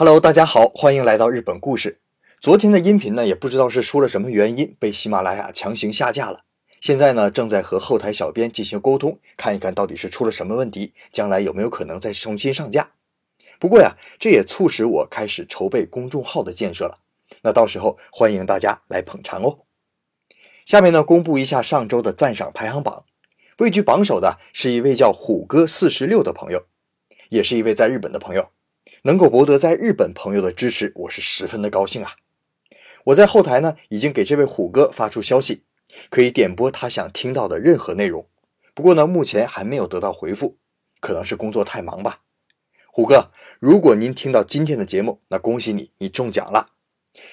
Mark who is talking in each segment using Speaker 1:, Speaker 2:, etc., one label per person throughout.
Speaker 1: Hello，大家好，欢迎来到日本故事。昨天的音频呢，也不知道是出了什么原因，被喜马拉雅强行下架了。现在呢，正在和后台小编进行沟通，看一看到底是出了什么问题，将来有没有可能再重新上架。不过呀，这也促使我开始筹备公众号的建设了。那到时候欢迎大家来捧场哦。下面呢，公布一下上周的赞赏排行榜，位居榜首的是一位叫虎哥四十六的朋友，也是一位在日本的朋友。能够博得在日本朋友的支持，我是十分的高兴啊！我在后台呢，已经给这位虎哥发出消息，可以点播他想听到的任何内容。不过呢，目前还没有得到回复，可能是工作太忙吧。虎哥，如果您听到今天的节目，那恭喜你，你中奖了！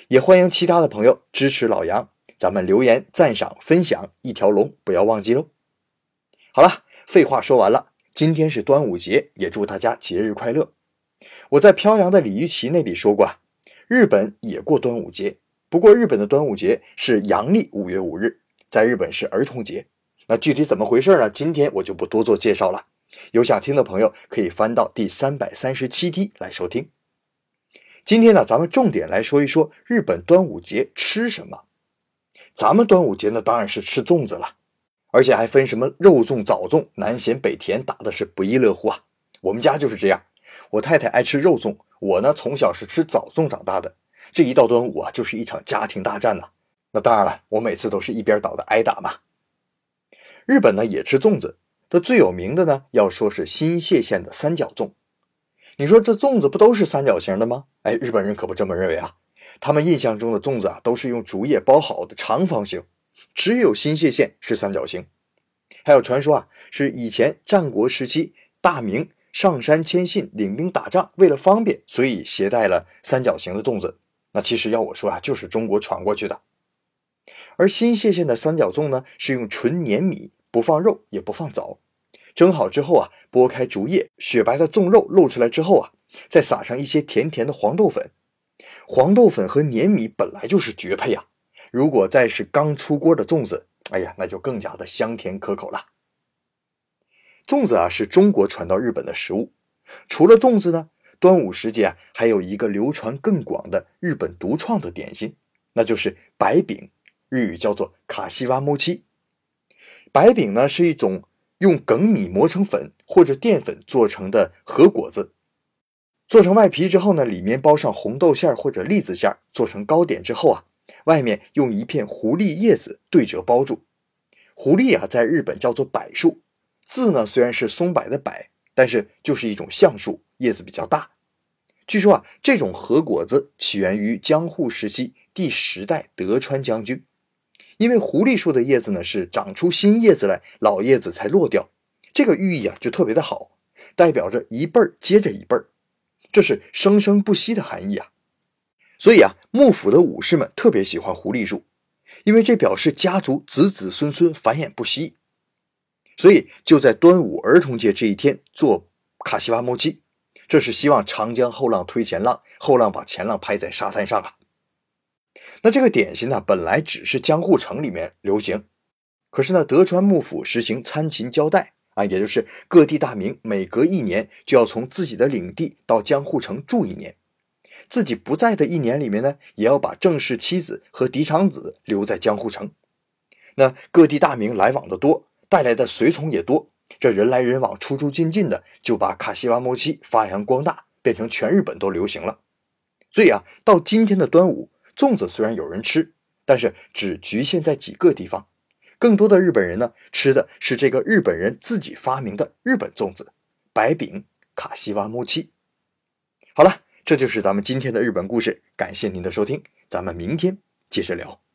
Speaker 1: 也欢迎其他的朋友支持老杨，咱们留言赞赏分享一条龙，不要忘记喽。好了，废话说完了，今天是端午节，也祝大家节日快乐。我在飘扬的鲤鱼旗那里说过，日本也过端午节，不过日本的端午节是阳历五月五日，在日本是儿童节。那具体怎么回事呢？今天我就不多做介绍了，有想听的朋友可以翻到第三百三十七期来收听。今天呢，咱们重点来说一说日本端午节吃什么。咱们端午节呢，当然是吃粽子了，而且还分什么肉粽、枣粽，南咸北甜，打的是不亦乐乎啊。我们家就是这样。我太太爱吃肉粽，我呢从小是吃枣粽长大的。这一到端午啊，就是一场家庭大战呐。那当然了，我每次都是一边倒的挨打嘛。日本呢也吃粽子，它最有名的呢要说是新泻县的三角粽。你说这粽子不都是三角形的吗？哎，日本人可不这么认为啊。他们印象中的粽子啊都是用竹叶包好的长方形，只有新泻县是三角形。还有传说啊，是以前战国时期大明。上山牵信，领兵打仗，为了方便，所以携带了三角形的粽子。那其实要我说啊，就是中国传过去的。而新泻县的三角粽呢，是用纯粘米，不放肉，也不放枣，蒸好之后啊，剥开竹叶，雪白的粽肉露出来之后啊，再撒上一些甜甜的黄豆粉。黄豆粉和粘米本来就是绝配呀，如果再是刚出锅的粽子，哎呀，那就更加的香甜可口了。粽子啊，是中国传到日本的食物。除了粽子呢，端午时节啊，还有一个流传更广的日本独创的点心，那就是白饼，日语叫做卡西瓦摩七。白饼呢，是一种用梗米磨成粉或者淀粉做成的和果子，做成外皮之后呢，里面包上红豆馅或者栗子馅，做成糕点之后啊，外面用一片狐狸叶子对折包住。狐狸啊，在日本叫做柏树。字呢虽然是松柏的柏，但是就是一种橡树，叶子比较大。据说啊，这种和果子起源于江户时期第十代德川将军，因为狐狸树的叶子呢是长出新叶子来，老叶子才落掉，这个寓意啊就特别的好，代表着一辈儿接着一辈儿，这是生生不息的含义啊。所以啊，幕府的武士们特别喜欢狐狸树，因为这表示家族子子孙孙繁衍不息。所以就在端午儿童节这一天做卡西瓦木鸡，这是希望长江后浪推前浪，后浪把前浪拍在沙滩上啊。那这个点心呢，本来只是江户城里面流行，可是呢，德川幕府实行参勤交代啊，也就是各地大名每隔一年就要从自己的领地到江户城住一年，自己不在的一年里面呢，也要把正室妻子和嫡长子留在江户城。那各地大名来往的多。带来的随从也多，这人来人往、出出进进的，就把卡西瓦摩七发扬光大，变成全日本都流行了。所以啊，到今天的端午，粽子虽然有人吃，但是只局限在几个地方。更多的日本人呢，吃的是这个日本人自己发明的日本粽子——白饼卡西瓦摩七。好了，这就是咱们今天的日本故事，感谢您的收听，咱们明天接着聊。